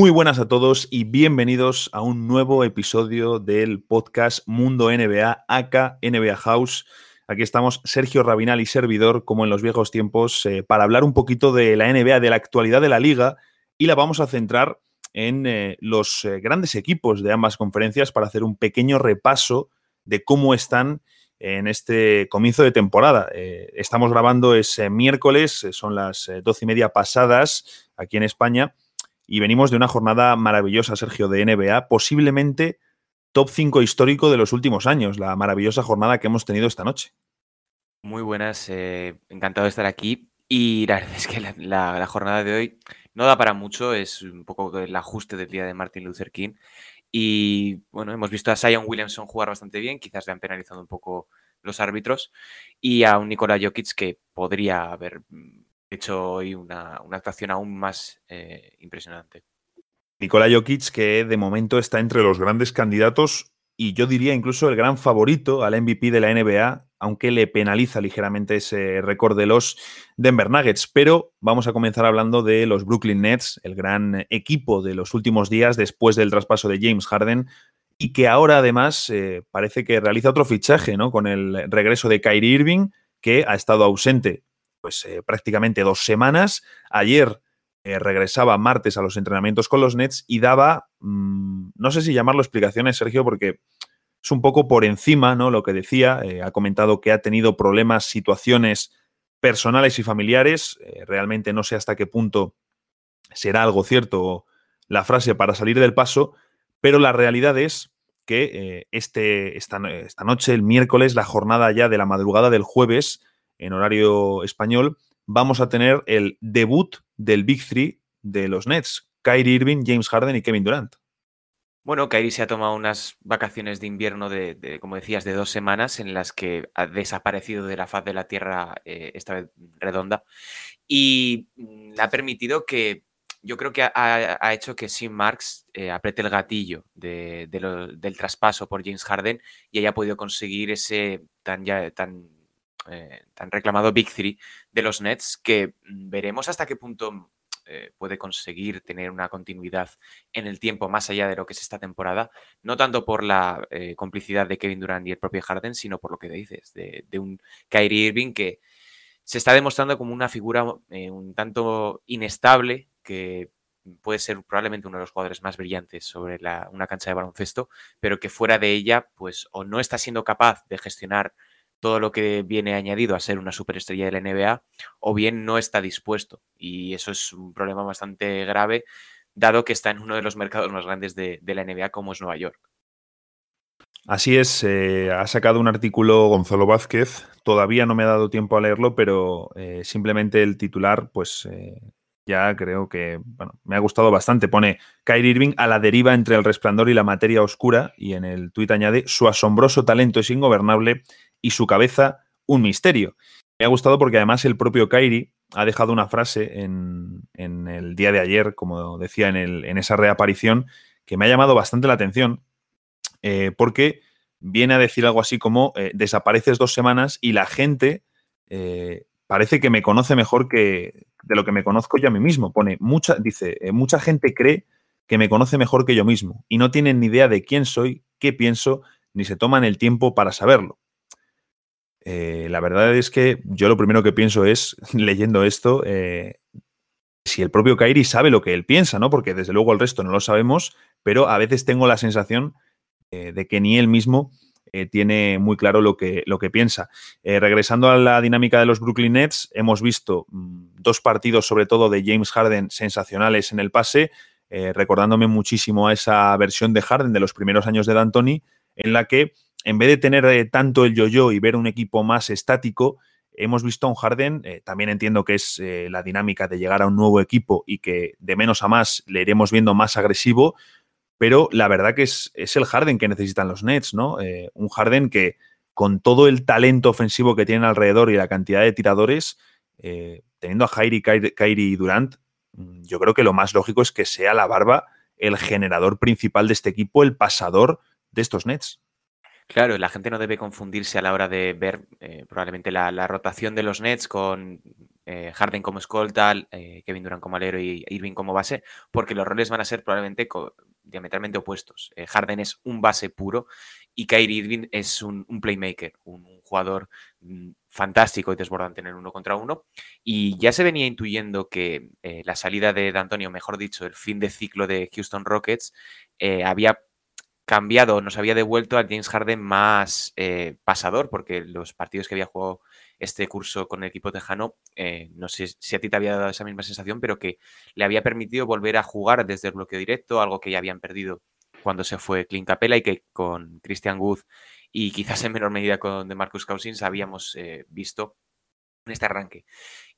Muy buenas a todos y bienvenidos a un nuevo episodio del podcast Mundo NBA, acá NBA House. Aquí estamos Sergio Rabinal y servidor, como en los viejos tiempos, eh, para hablar un poquito de la NBA, de la actualidad de la liga, y la vamos a centrar en eh, los eh, grandes equipos de ambas conferencias para hacer un pequeño repaso de cómo están en este comienzo de temporada. estamos grabando ese miércoles, son las doce y media pasadas aquí en España y venimos de una jornada maravillosa, Sergio, de NBA, posiblemente top 5 histórico de los últimos años, la maravillosa jornada que hemos tenido esta noche. Muy buenas, eh, encantado de estar aquí. Y la verdad es que la, jornada de hoy no da para mucho, es un poco el ajuste del día de Martin Luther King. Y bueno, hemos visto a Zion Williamson jugar bastante bien, quizás le han penalizado un poco los árbitros, y a un Nikola Jokic que podría haber hecho hoy una, actuación aún más eh, impresionante. Nikola Jokic, que de momento está entre los grandes candidatos y yo diría incluso el gran favorito al MVP de la NBA, aunque le penaliza ligeramente ese récord de los Denver Nuggets. Pero vamos a comenzar hablando de los Brooklyn Nets, el gran equipo de los últimos días después del traspaso de James Harden y que ahora además eh, parece que realiza otro fichaje, ¿no? Con el regreso de Kyrie Irving, que ha estado ausente pues eh, prácticamente dos semanas. Ayer eh, regresaba martes a los entrenamientos con los Nets y daba, mm, no sé si llamarlo explicaciones, Sergio, porque es un poco por encima, ¿no? Lo que decía, eh, ha comentado que ha tenido problemas, situaciones personales y familiares. realmente no sé hasta qué punto será algo cierto la frase para salir del paso, pero la realidad es que este, esta, esta noche, el miércoles, la jornada ya de la madrugada del jueves, en horario español, vamos a tener el debut del Big Three de los Nets, Kyrie Irving, James Harden y Kevin Durant. Bueno, Kyrie se ha tomado unas vacaciones de invierno de, como decías, de dos semanas en las que ha desaparecido de la faz de la Tierra, eh, esta vez redonda, y mm, ha permitido que, yo creo que ha, hecho que Sim Marks eh, apriete el gatillo del traspaso por James Harden y haya podido conseguir ese tan, ya, tan eh, tan reclamado Big Three de los Nets, que mm, veremos hasta qué punto eh, puede conseguir tener una continuidad en el tiempo más allá de lo que es esta temporada, no tanto por la eh, complicidad de Kevin Durant y el propio Harden, sino por lo que dices, de, un Kyrie Irving que se está demostrando como una figura un tanto inestable, que puede ser probablemente uno de los jugadores más brillantes sobre una cancha de baloncesto, pero que fuera de ella, pues o no está siendo capaz de gestionar todo lo que viene añadido a ser una superestrella de la NBA, o bien no está dispuesto. Y eso es un problema bastante grave, dado que está en uno de los mercados más grandes de, la NBA, como es Nueva York. Así es, eh, ha sacado un artículo Gonzalo Vázquez, todavía no me ha dado tiempo a leerlo, pero eh, simplemente el titular, pues eh, ya creo que bueno, me ha gustado bastante. Pone Kyrie Irving a la deriva entre el resplandor y la materia oscura, y en el tuit añade, su asombroso talento es ingobernable y su cabeza un misterio. Me ha gustado porque además el propio Kairi ha dejado una frase en, el día de ayer, como decía en, el, en, esa reaparición, que me ha llamado bastante la atención, eh, porque viene a decir algo así como, eh, desapareces dos semanas y la gente eh, parece que me conoce mejor que de lo que me conozco yo a mí mismo. Pone, mucha, dice, mucha gente cree que me conoce mejor que yo mismo y no tienen ni idea de quién soy, qué pienso, ni se toman el tiempo para saberlo. Eh, la verdad es que yo lo primero que pienso es, leyendo esto, eh, si el propio Kairi sabe lo que él piensa, ¿no? Porque desde luego el resto no lo sabemos, pero a veces tengo la sensación eh, de que ni él mismo tiene muy claro lo que, lo que piensa. regresando a la dinámica de los Brooklyn Nets, hemos visto mm, dos partidos, sobre todo de James Harden, sensacionales en el pase, recordándome muchísimo a esa versión de Harden de los primeros años de D'Antoni, en la que en vez de tener eh, tanto el yo-yo y ver un equipo más estático, hemos visto a un Harden, eh, también entiendo que es eh, la dinámica de llegar a un nuevo equipo y que de menos a más le iremos viendo más agresivo, pero la verdad que es, es el Harden que necesitan los Nets, ¿no? un Harden que con todo el talento ofensivo que tienen alrededor y la cantidad de tiradores, teniendo a Jairi, Kyrie y Durant, mm, yo creo que lo más lógico es que sea la barba el generador principal de este equipo, el pasador de estos Nets. Claro, la gente no debe confundirse a la hora de ver eh, probablemente la, rotación de los Nets con eh, Harden como escolta, eh, Kevin Durant como alero y Irving como base, porque los roles van a ser probablemente diametralmente opuestos. Harden es un base puro y Kyrie Irving es un, playmaker, un, jugador mm, fantástico y desbordante en el uno contra uno. Y ya se venía intuyendo que la salida de D'Antonio, mejor dicho, el fin de ciclo de Houston Rockets, había cambiado, nos había devuelto al James Harden más eh, pasador, porque los partidos que había jugado este curso con el equipo tejano, eh, no sé si a ti te había dado esa misma sensación, pero que le había permitido volver a jugar desde el bloqueo directo, algo que ya habían perdido cuando se fue Clint Capella y que con Christian Wood y quizás en menor medida con DeMarcus Cousins habíamos eh, visto en este arranque.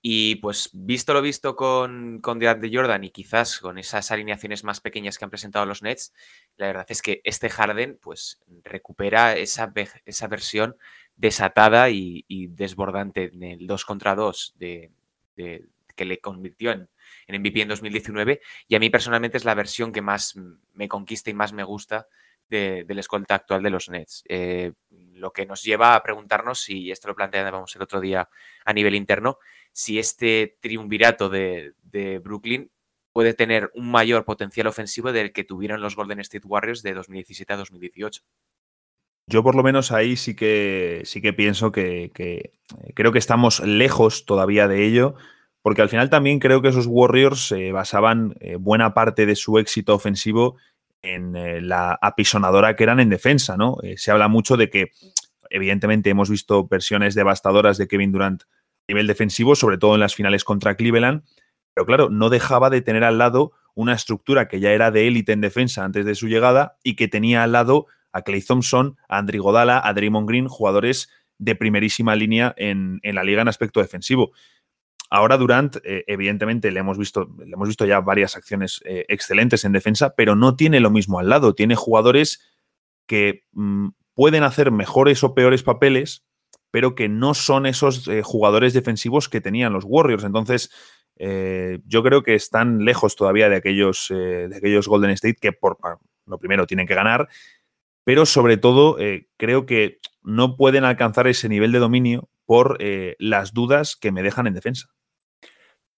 Y pues visto lo visto con, con de Jordan y quizás con esas alineaciones más pequeñas que han presentado los Nets, la verdad es que este Harden pues recupera esa, esa versión desatada y, desbordante en el 2 contra 2 de, que le convirtió en, en MVP en 2019 y a mí personalmente es la versión que más me conquista y más me gusta del escolta actual de los Nets. Eh, lo que nos lleva a preguntarnos si, esto lo planteábamos el otro día a nivel interno, si este triunvirato de, Brooklyn puede tener un mayor potencial ofensivo del que tuvieron los Golden State Warriors de 2017 a 2018. Yo por lo menos ahí sí que sí que pienso que, eh, creo que estamos lejos todavía de ello, porque al final también creo que esos Warriors eh, basaban buena parte de su éxito ofensivo en la apisonadora que eran en defensa, ¿no? se habla mucho de que, evidentemente, hemos visto versiones devastadoras de Kevin Durant nivel defensivo, sobre todo en las finales contra Cleveland. Pero claro, no dejaba de tener al lado una estructura que ya era de élite en defensa antes de su llegada y que tenía al lado a Clay Thompson, a Andri Godala, a Draymond Green, jugadores de primerísima línea en, la liga en aspecto defensivo. Ahora Durant, eh, evidentemente, le hemos, visto, le hemos visto ya varias acciones eh, excelentes en defensa, pero no tiene lo mismo al lado. Tiene jugadores que mm, pueden hacer mejores o peores papeles, pero que no son esos eh, jugadores defensivos que tenían los Warriors. Entonces, yo creo que están lejos todavía de aquellos, de aquellos Golden State que, por lo primero, tienen que ganar, pero sobre todo creo que no pueden alcanzar ese nivel de dominio por las dudas que me dejan en defensa.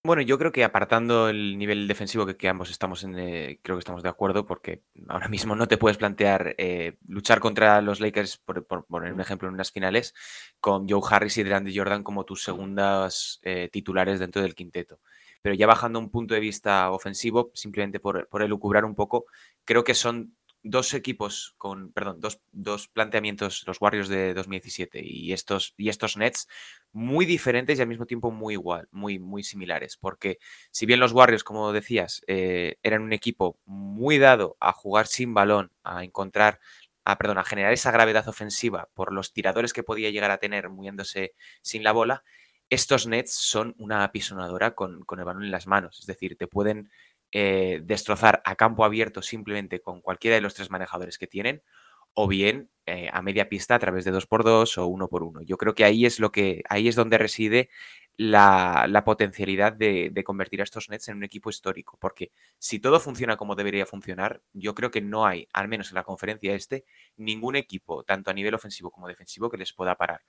Bueno, yo creo que apartando el nivel defensivo que, ambos estamos en, eh, creo que estamos de acuerdo, porque ahora mismo no te puedes plantear eh, luchar contra los Lakers, por, poner un ejemplo, en unas finales, con Joe Harris y DeAndre Jordan como tus segundas eh, titulares dentro del quinteto. Pero ya bajando un punto de vista ofensivo, simplemente por, por elucubrar un poco, creo que son dos equipos con, perdón, dos, dos, planteamientos, los Warriors de 2017 y estos, y estos Nets, muy diferentes y al mismo tiempo muy igual, muy, muy similares. Porque si bien los Warriors, como decías, eh, eran un equipo muy dado a jugar sin balón, a encontrar, a, perdón, a generar esa gravedad ofensiva por los tiradores que podía llegar a tener moviéndose sin la bola, estos Nets son una apisonadora con, con el balón en las manos. Es decir, te pueden eh, destrozar a campo abierto simplemente con cualquiera de los tres manejadores que tienen, o bien eh, a media pista a través de 2x2 o 1x1. Yo creo que ahí es lo que, ahí es donde reside la, potencialidad de, de, convertir a estos Nets en un equipo histórico. Porque si todo funciona como debería funcionar, yo creo que no hay, al menos en la conferencia este, ningún equipo, tanto a nivel ofensivo como defensivo, que les pueda parar.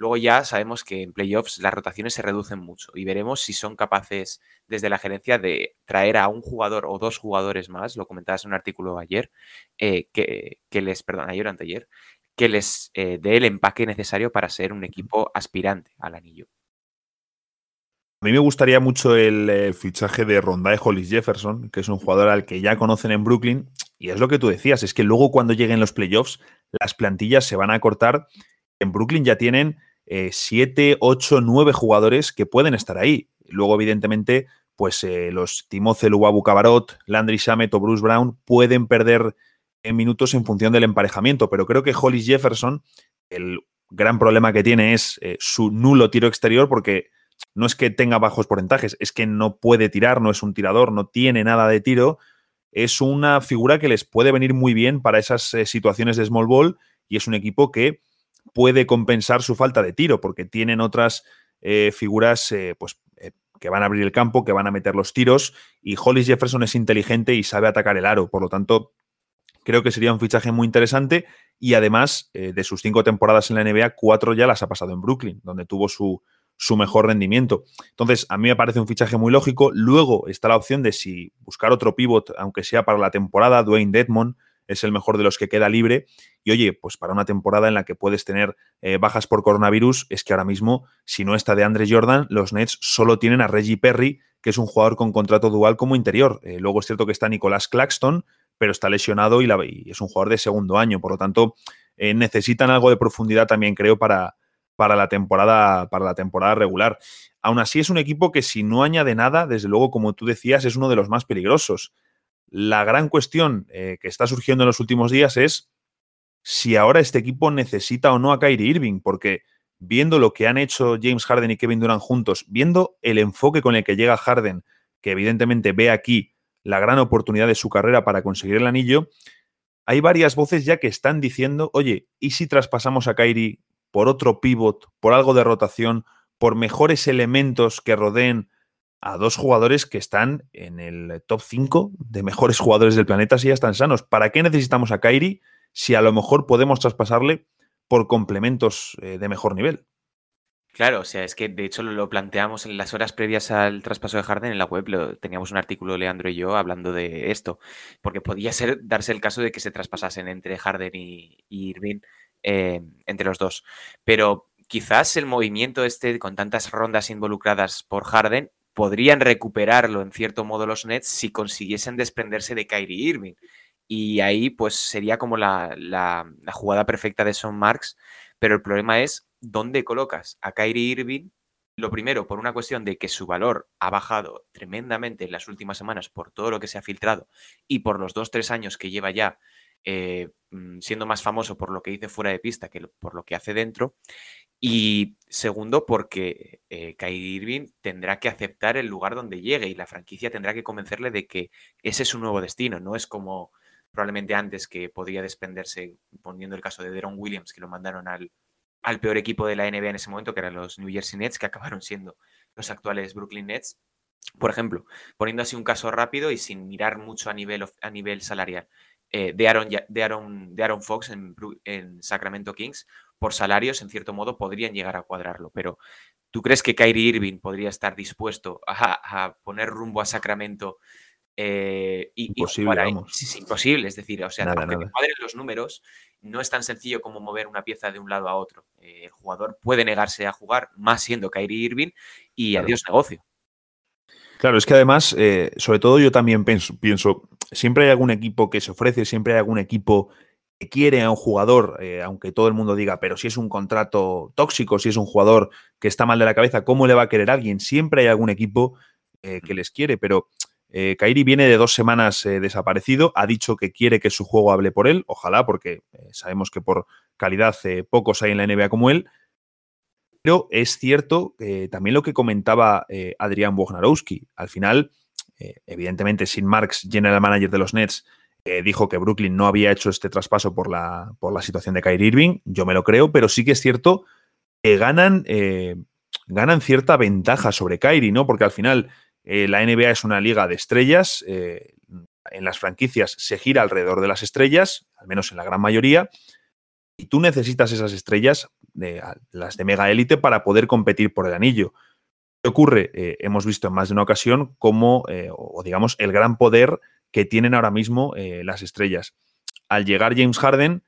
Luego ya sabemos que en playoffs las rotaciones se reducen mucho y veremos si son capaces desde la gerencia de traer a un jugador o dos jugadores más, lo comentabas en un artículo ayer, eh, que, les, perdón, ayer o anteayer, que les eh, dé el empaque necesario para ser un equipo aspirante al anillo. A mí me gustaría mucho el eh, fichaje de Rondae Hollis Jefferson, que es un jugador al que ya conocen en Brooklyn. Y es lo que tú decías, es que luego cuando lleguen los playoffs, las plantillas se van a cortar. En Brooklyn ya tienen 7, 8, 9 jugadores que pueden estar ahí. Luego, evidentemente, pues eh, los Timoce Luabu Cabarot, Landry Shamet o Bruce Brown pueden perder en minutos en función del emparejamiento, pero creo que Hollis Jefferson, el gran problema que tiene es eh, su nulo tiro exterior, porque no es que tenga bajos porcentajes, es que no puede tirar, no es un tirador, no tiene nada de tiro. Es una figura que les puede venir muy bien para esas eh, situaciones de small ball y es un equipo que puede compensar su falta de tiro, porque tienen otras eh, figuras eh, pues, eh, que van a abrir el campo, que van a meter los tiros, y Hollis Jefferson es inteligente y sabe atacar el aro. Por lo tanto, creo que sería un fichaje muy interesante. Y además, de sus cinco temporadas en la NBA, cuatro ya las ha pasado en Brooklyn, donde tuvo su, su mejor rendimiento. Entonces, a mí me parece un fichaje muy lógico. Luego está la opción de si buscar otro pivot, aunque sea para la temporada, Dwayne Dedmon es el mejor de los que queda libre. Y oye, pues para una temporada en la que puedes tener eh, bajas por coronavirus, es que ahora mismo, si no está de Andre Jordan, los Nets solo tienen a Reggie Perry, que es un jugador con contrato dual como interior. Eh, luego es cierto que está Nicolás Claxton, pero está lesionado y, es un jugador de segundo año. Por lo tanto, eh, necesitan algo de profundidad también, creo, para, para, la temporada, para la temporada regular. Aún así, es un equipo que si no añade nada, desde luego, como tú decías, es uno de los más peligrosos. La gran cuestión que está surgiendo en los últimos días es si ahora este equipo necesita o no a Kyrie Irving, porque viendo lo que han hecho James Harden y Kevin Durant juntos, viendo el enfoque con el que llega Harden, que evidentemente ve aquí la gran oportunidad de su carrera para conseguir el anillo, hay varias voces ya que están diciendo, oye, ¿y si traspasamos a Kyrie por otro pivot, por algo de rotación, por mejores elementos que rodeen a dos jugadores que están en el top 5 de mejores jugadores del planeta si ya están sanos? ¿Para qué necesitamos a Kyrie si a lo mejor podemos traspasarle por complementos eh, de mejor nivel. Claro, o sea, es que de hecho lo planteamos en las horas previas al traspaso de Harden en la web, teníamos un artículo Leandro y yo hablando de esto, porque podía ser darse el caso de que se traspasasen entre Harden y, Irving eh, entre los dos. Pero quizás el movimiento este con tantas rondas involucradas por Harden podrían recuperarlo en cierto modo los Nets si consiguiesen desprenderse de Kyrie Irving. Y ahí pues sería como la, jugada perfecta de Son Marks, pero el problema es dónde colocas a Kyrie Irving. Lo primero, por una cuestión de que su valor ha bajado tremendamente en las últimas semanas por todo lo que se ha filtrado y por los dos, tres años que lleva ya eh, mm, siendo más famoso por lo que dice fuera de pista que por lo que hace dentro. Y segundo, porque eh, Kyrie Irving tendrá que aceptar el lugar donde llegue y la franquicia tendrá que convencerle de que ese es su nuevo destino. No es como probablemente antes que podría desprenderse, poniendo el caso de Deron Williams, que lo mandaron al, al peor equipo de la NBA en ese momento, que eran los New Jersey Nets, que acabaron siendo los actuales Brooklyn Nets. Por ejemplo, poniendo así un caso rápido y sin mirar mucho a nivel, a nivel salarial, eh, de, Aaron, de, Aaron, de Aaron Fox en, en, Sacramento Kings, por salarios, en cierto modo, podrían llegar a cuadrarlo. Pero, ¿tú crees que Kyrie Irving podría estar dispuesto a, a poner rumbo a Sacramento eh, y, imposible, Es, imposible, es decir, o sea, aunque te cuadren los números, no es tan sencillo como mover una pieza de un lado a otro. Eh, el jugador puede negarse a jugar, más siendo Kyrie Irving, y adiós negocio. Claro, es que además, eh, sobre todo yo también pienso, pienso, siempre hay algún equipo que se ofrece, siempre hay algún equipo que quiere a un jugador, aunque todo el mundo diga, pero si es un contrato tóxico, si es un jugador que está mal de la cabeza, ¿cómo le va a querer a alguien? Siempre hay algún equipo que mm. les quiere, pero eh, Kairi viene de dos semanas eh, desaparecido, ha dicho que quiere que su juego hable por él, ojalá, porque eh, sabemos que por calidad pocos hay en la NBA como él. Pero es cierto también lo que comentaba Adrián Wojnarowski. Al final, evidentemente, sin Marks, general manager de los Nets, dijo que Brooklyn no había hecho este traspaso por la, por la situación de Kyrie Irving. Yo me lo creo, pero sí que es cierto que ganan, ganan cierta ventaja sobre Kyrie, ¿no? Porque al final eh, la NBA es una liga de estrellas. Eh, en las franquicias se gira alrededor de las estrellas, al menos en la gran mayoría, y tú necesitas esas estrellas, de, las de mega élite, para poder competir por el anillo. ¿Qué ocurre? Eh, hemos visto en más de una ocasión cómo, o digamos, el gran poder que tienen ahora mismo las estrellas. Al llegar James Harden,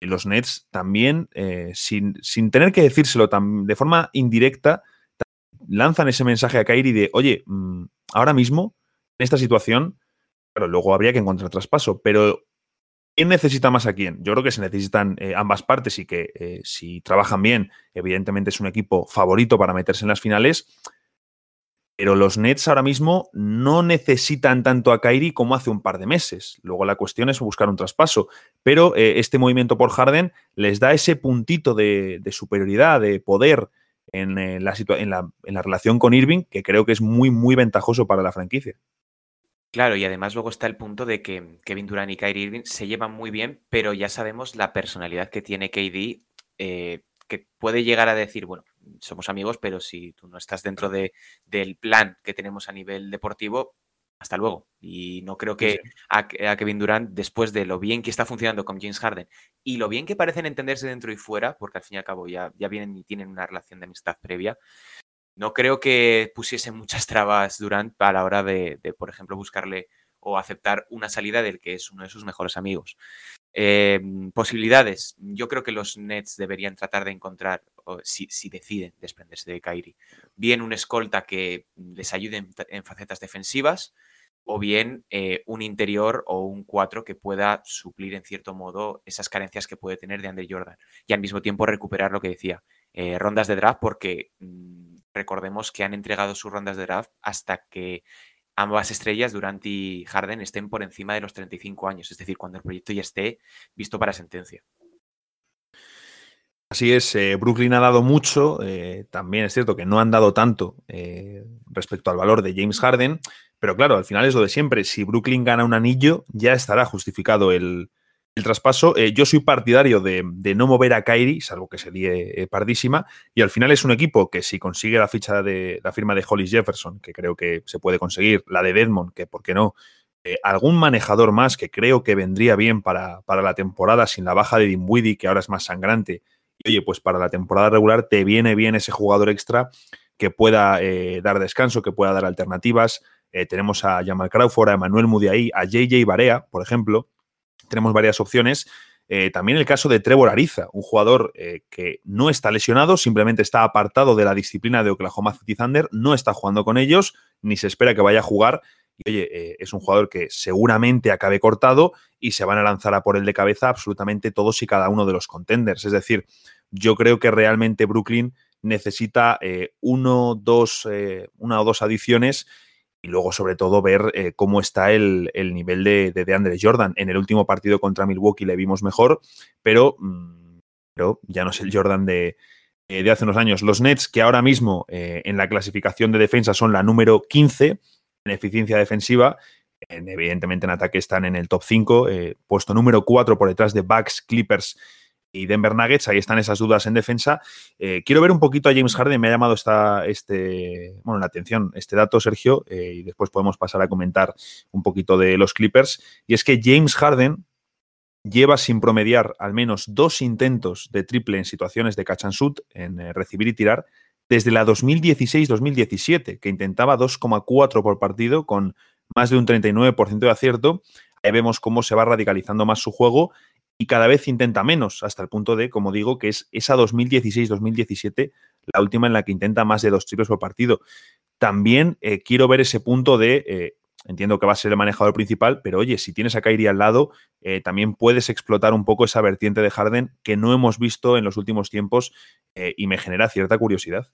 los Nets también, sin, sin, tener que decírselo de forma indirecta, lanzan ese mensaje a Kairi de, oye, mm, ahora mismo, en esta situación, pero luego habría que encontrar traspaso, pero ¿quién necesita más a quién? Yo creo que se necesitan eh, ambas partes y que eh, si trabajan bien, evidentemente es un equipo favorito para meterse en las finales. Pero los Nets ahora mismo no necesitan tanto a Kairi como hace un par de meses. Luego la cuestión es buscar un traspaso. Pero eh, este movimiento por Harden les da ese puntito de superioridad, de poder, en, eh, la, en, la, en la relación con Irving, que creo que es muy, muy ventajoso para la franquicia. Claro, y además luego está el punto de que Kevin Durant y Kyrie Irving se llevan muy bien, pero ya sabemos la personalidad que tiene KD, eh, que puede llegar a decir, bueno, somos amigos, pero si tú no estás dentro de, del plan que tenemos a nivel deportivo, hasta luego. Y no creo que a, Kevin Durant, después de lo bien que está funcionando con James Harden y lo bien que parecen entenderse dentro y fuera, porque al fin y al cabo ya, ya vienen y tienen una relación de amistad previa, no creo que pusiese muchas trabas Durant a la hora de, de por ejemplo, buscarle o aceptar una salida del que es uno de sus mejores amigos. Em, posibilidades. Yo creo que los Nets deberían tratar de encontrar, si, deciden desprenderse de Kyrie, bien un escolta que les ayude en, facetas defensivas o bien eh, un interior o un 4 que pueda suplir en cierto modo esas carencias que puede tener de Andre Jordan y al mismo tiempo recuperar lo que decía, eh, rondas de draft porque mm, recordemos que han entregado sus rondas de draft hasta que ambas estrellas, Durant y Harden, estén por encima de los 35 años, es decir, cuando el proyecto ya esté visto para sentencia. Así es, eh, Brooklyn ha dado mucho, también es cierto que no han dado tanto respecto al valor de James Harden, pero claro, al final es lo de siempre, si Brooklyn gana un anillo, ya estará justificado el, el traspaso. Eh, yo soy partidario de, no mover a Kyrie, salvo que sería eh, pardísima, y al final es un equipo que si consigue la ficha de la firma de Hollis Jefferson, que creo que se puede conseguir, la de Deadmond, que por qué no, eh, algún manejador más que creo que vendría bien para, para la temporada sin la baja de Dinwiddie, que ahora es más sangrante, y oye, pues para la temporada regular te viene bien ese jugador extra que pueda dar descanso, que pueda dar alternativas. Tenemos a Jamal Crawford, a Emmanuel Mudiay, a JJ Barea, por ejemplo, tenemos varias opciones. Eh, también el caso de Trevor Ariza, un jugador eh, que no está lesionado, simplemente está apartado de la disciplina de Oklahoma City Thunder, no está jugando con ellos, ni se espera que vaya a jugar. Y oye, eh, es un jugador que seguramente acabe cortado y se van a lanzar a por el de cabeza absolutamente todos y cada uno de los contenders. Es decir, yo creo que realmente Brooklyn necesita uno, dos, una o dos adiciones y luego sobre todo ver eh, cómo está el, nivel de, de, Andre Jordan. En el último partido contra Milwaukee le vimos mejor, pero, mm, pero ya no es el Jordan de, eh, de, hace unos años. Los Nets, que ahora mismo eh, en la clasificación de defensa son la número 15 en eficiencia defensiva, evidentemente en ataque están en el top 5, puesto número 4 por detrás de Bucks, Clippers y Denver Nuggets, ahí están esas dudas en defensa. Eh, quiero ver un poquito a James Harden, me ha llamado esta, este, bueno, la atención este dato, Sergio, eh, y después podemos pasar a comentar un poquito de los Clippers. Y es que James Harden lleva sin promediar al menos dos intentos de triple en situaciones de catch and shoot, en eh, recibir y tirar, desde la 2016-2017, que intentaba 2,4 por partido con más de un 39% de acierto. Ahí vemos cómo se va radicalizando más su juego y cada vez intenta menos, hasta el punto de, como digo, que es esa 2016-2017 la última en la que intenta más de dos triples por partido. También eh, quiero ver ese punto de, eh, entiendo que va a ser el manejador principal, pero oye, si tienes a Kyrie al lado, eh, también puedes explotar un poco esa vertiente de Harden que no hemos visto en los últimos tiempos y me genera cierta curiosidad.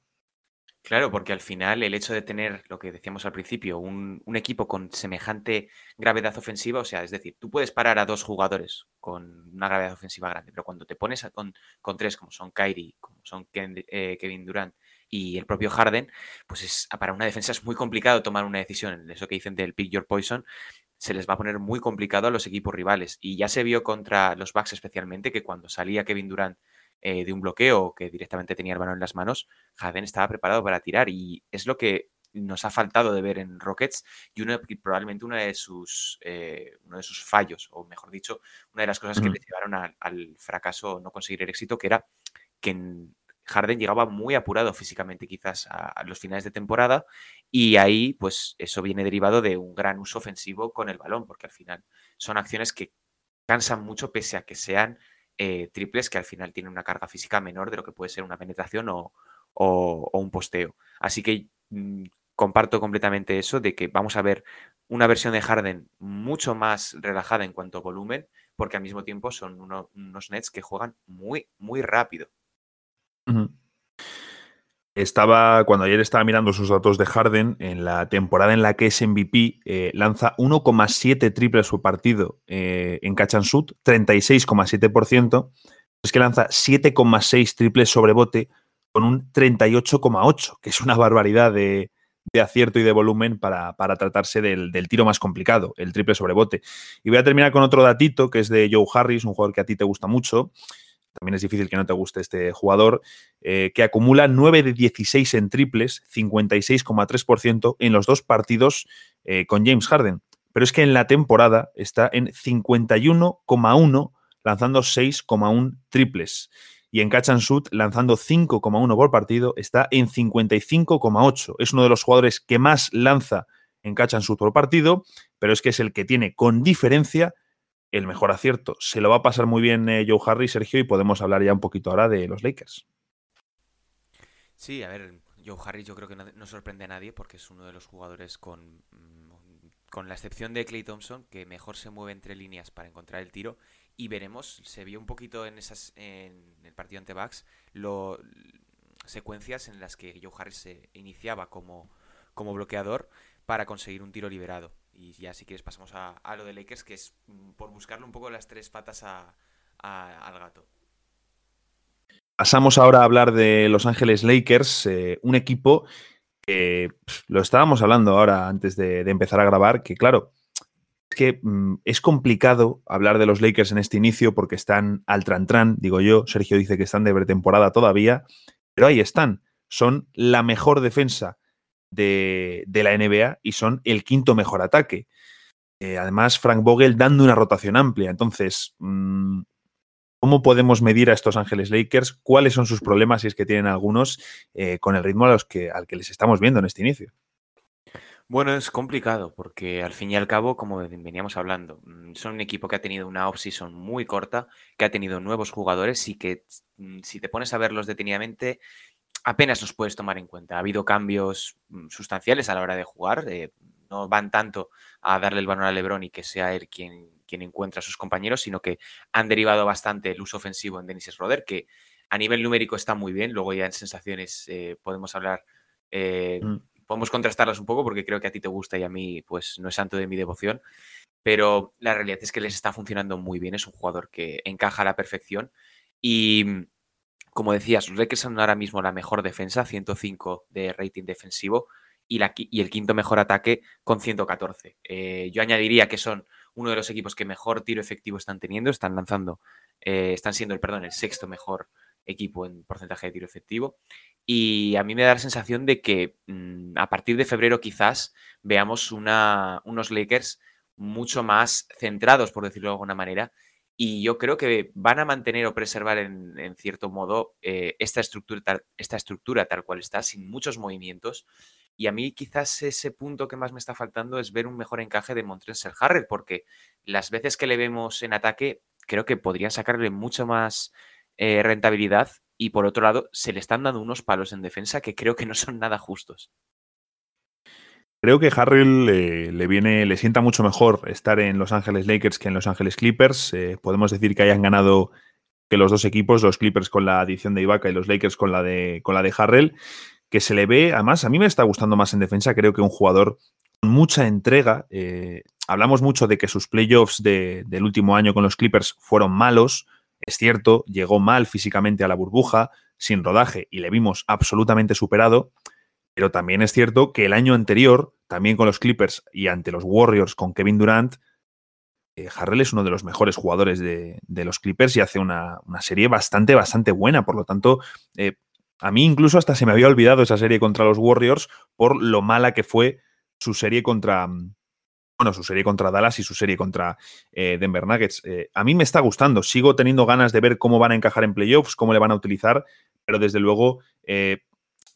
Claro, porque al final el hecho de tener, lo que decíamos al principio, un, equipo con semejante gravedad ofensiva, o sea, es decir, tú puedes parar a dos jugadores con una gravedad ofensiva grande, pero cuando te pones con, tres, como son Kyrie, como son eh, Kevin Durant y el propio Harden, pues es, para una defensa es muy complicado tomar una decisión. Eso que dicen del pick your poison, se les va a poner muy complicado a los equipos rivales. Y ya se vio contra los Bucks especialmente que cuando salía Kevin Durant eh, de un bloqueo que directamente tenía el balón en las manos, Harden estaba preparado para tirar y es lo que nos ha faltado de ver en Rockets y uno, probablemente uno de, sus, eh, uno de sus fallos, o mejor dicho, una de las cosas que le llevaron al fracaso no conseguir el éxito, que era que Harden llegaba muy apurado físicamente quizás a, los finales de temporada y ahí pues eso viene derivado de un gran uso ofensivo con el balón, porque al final son acciones que cansan mucho pese a que sean eh, triples que al final tienen una carga física menor de lo que puede ser una penetración o, un posteo. Así que mm, comparto completamente eso de que vamos a ver una versión de Harden mucho más relajada en cuanto a volumen, porque al mismo tiempo son unos Nets que juegan muy, muy rápido. Estaba, cuando ayer estaba mirando sus datos de Harden, en la temporada en la que es MVP, eh, lanza 1,7 triples por partido eh, en catch and shoot, 36,7%. Es que lanza 7,6 triples sobre bote con un 38,8, que es una barbaridad de, acierto y de volumen para, tratarse del, del, tiro más complicado, el triple sobre bote. Y voy a terminar con otro datito que es de Joe Harris, un jugador que a ti te gusta mucho también es difícil que no te guste este jugador, eh, que acumula 9 de 16 en triples, 56,3% en los dos partidos eh, con James Harden. Pero es que en la temporada está en 51,1 lanzando 6,1 triples. Y en catch and shoot, lanzando 5,1 por partido, está en 55,8. Es uno de los jugadores que más lanza en catch and shoot por partido, pero es que es el que tiene con diferencia el mejor acierto. Se lo va a pasar muy bien eh, Joe Harry, Sergio, y podemos hablar ya un poquito ahora de los Lakers. Sí, a ver, Joe Harry yo creo que no, sorprende a nadie porque es uno de los jugadores con, mm, con la excepción de Clay Thompson que mejor se mueve entre líneas para encontrar el tiro y veremos, se vio un poquito en esas en el partido ante Bucks, lo, secuencias en las que Joe Harris se iniciaba como, como bloqueador para conseguir un tiro liberado. Y ya si quieres pasamos a, lo de Lakers, que es mm, por buscarle un poco las tres patas al gato. Pasamos ahora a hablar de Los Ángeles Lakers, eh, un equipo que lo estábamos hablando ahora antes de, empezar a grabar, que claro, es que mm, es complicado hablar de los Lakers en este inicio porque están al tran digo yo, Sergio dice que están de pretemporada todavía, pero ahí están, son la mejor defensa de, la NBA y son el quinto mejor ataque. Eh, además, Frank Vogel dando una rotación amplia. Entonces, mm, ¿cómo podemos medir a estos Ángeles Lakers? ¿Cuáles son sus problemas, si es que tienen algunos, eh, con el ritmo a los que, al que les estamos viendo en este inicio? Bueno, es complicado porque al fin y al cabo, como veníamos hablando, mm, son un equipo que ha tenido una off-season muy corta, que ha tenido nuevos jugadores y que mm, si te pones a verlos detenidamente, apenas los puedes tomar en cuenta. Ha habido cambios mm, sustanciales a la hora de jugar. Eh, no van tanto a darle el balón a Lebron y que sea él quien, quien encuentra a sus compañeros, sino que han derivado bastante el uso ofensivo en Dennis Roder, que a nivel numérico está muy bien. Luego ya en sensaciones eh, podemos hablar, eh, mm. podemos contrastarlas un poco porque creo que a ti te gusta y a mí pues no es santo de mi devoción. Pero la realidad es que les está funcionando muy bien. Es un jugador que encaja a la perfección y como decías, los Lakers son ahora mismo la mejor defensa, 105 de rating defensivo, y, el quinto mejor ataque con 114. Eh, yo añadiría que son uno de los equipos que mejor tiro efectivo están teniendo, están lanzando, eh, están siendo, el, perdón, el sexto mejor equipo en porcentaje de tiro efectivo. Y a mí me da la sensación de que mm, a partir de febrero quizás veamos unos Lakers mucho más centrados, por decirlo de alguna manera, y yo creo que van a mantener o preservar en, cierto modo eh, esta, estructura, tal, cual está, sin muchos movimientos. Y a mí quizás ese punto que más me está faltando es ver un mejor encaje de Montrezl Harrell, porque las veces que le vemos en ataque, creo que podrían sacarle mucho más eh, rentabilidad y por otro lado se le están dando unos palos en defensa que creo que no son nada justos. Creo que Harrell le viene, le sienta mucho mejor estar en Los Ángeles Lakers que en Los Ángeles Clippers. Eh, podemos decir que hayan ganado que los dos equipos, los Clippers con la adición de Ibaka y los Lakers con la de, con la de Harrell, que se le ve, además, a mí me está gustando más en defensa, creo que un jugador con mucha entrega. Eh, hablamos mucho de que sus playoffs del último año con los Clippers fueron malos. Es cierto, llegó mal físicamente a la burbuja, sin rodaje, y le vimos absolutamente superado. Pero también es cierto que el año anterior, también con los Clippers y ante los Warriors con Kevin Durant, eh, Harrell es uno de los mejores jugadores de, los Clippers y hace una, serie bastante, bastante buena. Por lo tanto, eh, a mí incluso hasta se me había olvidado esa serie contra los Warriors por lo mala que fue su serie contra, bueno, su serie contra Dallas y su serie contra eh, Denver Nuggets. a mí me está gustando, sigo teniendo ganas de ver cómo van a encajar en playoffs, cómo le van a utilizar, pero desde luego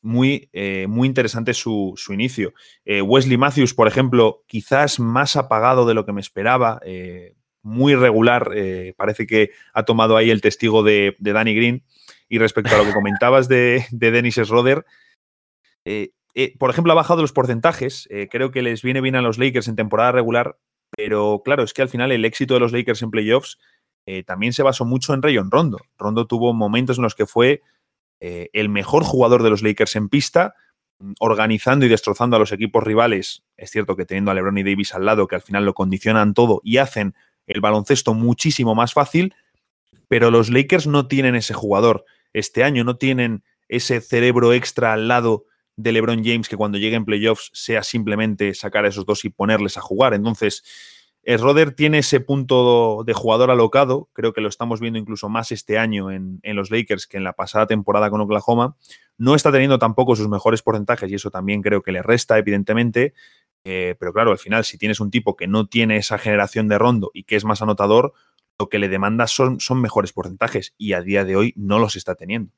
muy, eh, muy interesante su, inicio. Eh, Wesley Matthews, por ejemplo, quizás más apagado de lo que me esperaba, eh, muy regular, parece que ha tomado ahí el testigo de, Danny Green. Y respecto a lo que comentabas de, de Dennis Schroeder, por ejemplo, ha bajado los porcentajes, creo que les viene bien a los Lakers en temporada regular, pero claro, es que al final el éxito de los Lakers en playoffs también se basó mucho en Rayon Rondo. Rondo tuvo momentos en los que fue eh, el mejor jugador de los Lakers en pista, mm, organizando y destrozando a los equipos rivales. Es cierto que teniendo a LeBron y Davis al lado, que al final lo condicionan todo y hacen el baloncesto muchísimo más fácil, pero los Lakers no tienen ese jugador. Este año no tienen ese cerebro extra al lado de LeBron James que cuando llegue en playoffs sea simplemente sacar a esos dos y ponerles a jugar. Entonces, Roder tiene ese punto de jugador alocado, creo que lo estamos viendo incluso más este año en, los Lakers que en la pasada temporada con Oklahoma. No está teniendo tampoco sus mejores porcentajes y eso también creo que le resta, evidentemente. Eh, pero claro, al final, si tienes un tipo que no tiene esa generación de rondo y que es más anotador, lo que le demanda son, son mejores porcentajes y a día de hoy no los está teniendo.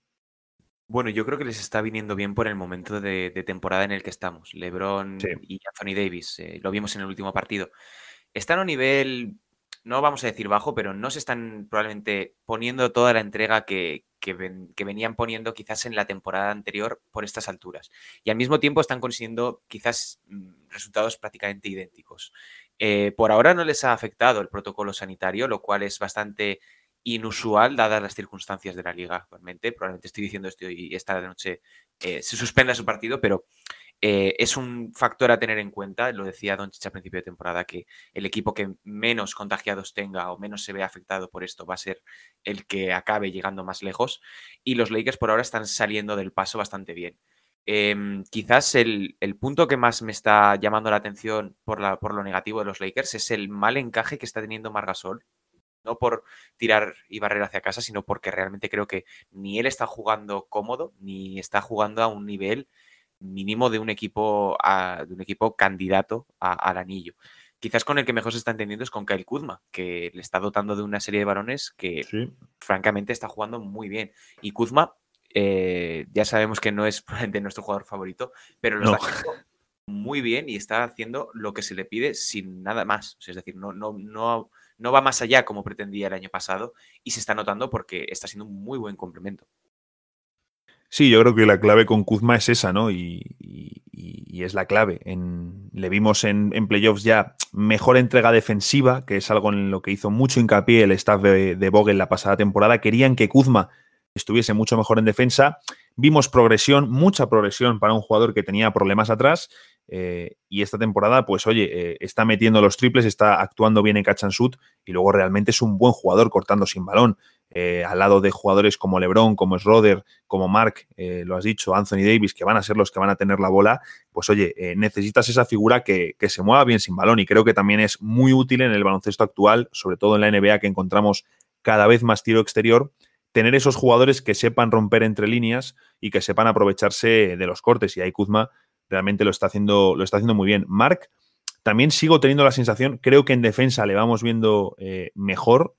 Bueno, yo creo que les está viniendo bien por el momento de, temporada en el que estamos. LeBron y Anthony Davis, eh, lo vimos en el último partido. Están a un nivel, no vamos a decir bajo, pero no se están probablemente poniendo toda la entrega que, que, venían poniendo quizás en la temporada anterior por estas alturas. Y al mismo tiempo están consiguiendo quizás mm, resultados prácticamente idénticos. Eh, por ahora no les ha afectado el protocolo sanitario, lo cual es bastante inusual dadas las circunstancias de la liga actualmente. Probablemente estoy diciendo esto y esta noche eh, se suspenda su partido, pero eh, es un factor a tener en cuenta. Lo decía Don Chicha a principio de temporada, que el equipo que menos contagiados tenga o menos se ve afectado por esto va a ser el que acabe llegando más lejos. Y los Lakers por ahora están saliendo del paso bastante bien. Em, quizás el, punto que más me está llamando la atención por, la, por lo negativo de los Lakers es el mal encaje que está teniendo Margasol no por tirar y barrer hacia casa, sino porque realmente creo que ni él está jugando cómodo, ni está jugando a un nivel mínimo de un equipo, de un equipo candidato al anillo. Quizás con el que mejor se está entendiendo es con Kyle Kuzma, que le está dotando de una serie de varones que francamente está jugando muy bien. Y Kuzma, eh, ya sabemos que no es de nuestro jugador favorito, pero lo está haciendo muy bien y está haciendo lo que se le pide sin nada más. Es decir, no, no, no no va más allá como pretendía el año pasado y se está notando porque está siendo un muy buen complemento. Sí, yo creo que la clave con Kuzma es esa, ¿no? Y, es la clave. le vimos en, playoffs ya mejor entrega defensiva, que es algo en lo que hizo mucho hincapié el staff de, de Vogel la pasada temporada. Querían que Kuzma estuviese mucho mejor en defensa. Vimos progresión, mucha progresión para un jugador que tenía problemas atrás eh, y esta temporada, pues oye, eh, está metiendo los triples, está actuando bien en catch and shoot y luego realmente es un buen jugador cortando sin balón. Eh, al lado de jugadores como LeBron, como Schroeder, como Mark, lo has dicho, Anthony Davis, que van a ser los que van a tener la bola, pues oye, necesitas esa figura que, que, se mueva bien sin balón y creo que también es muy útil en el baloncesto actual, sobre todo en la NBA que encontramos cada vez más tiro exterior, tener esos jugadores que sepan romper entre líneas y que sepan aprovecharse de los cortes y ahí Kuzma realmente lo está haciendo, lo está haciendo muy bien. Mark, también sigo teniendo la sensación, creo que en defensa le vamos viendo eh, mejor.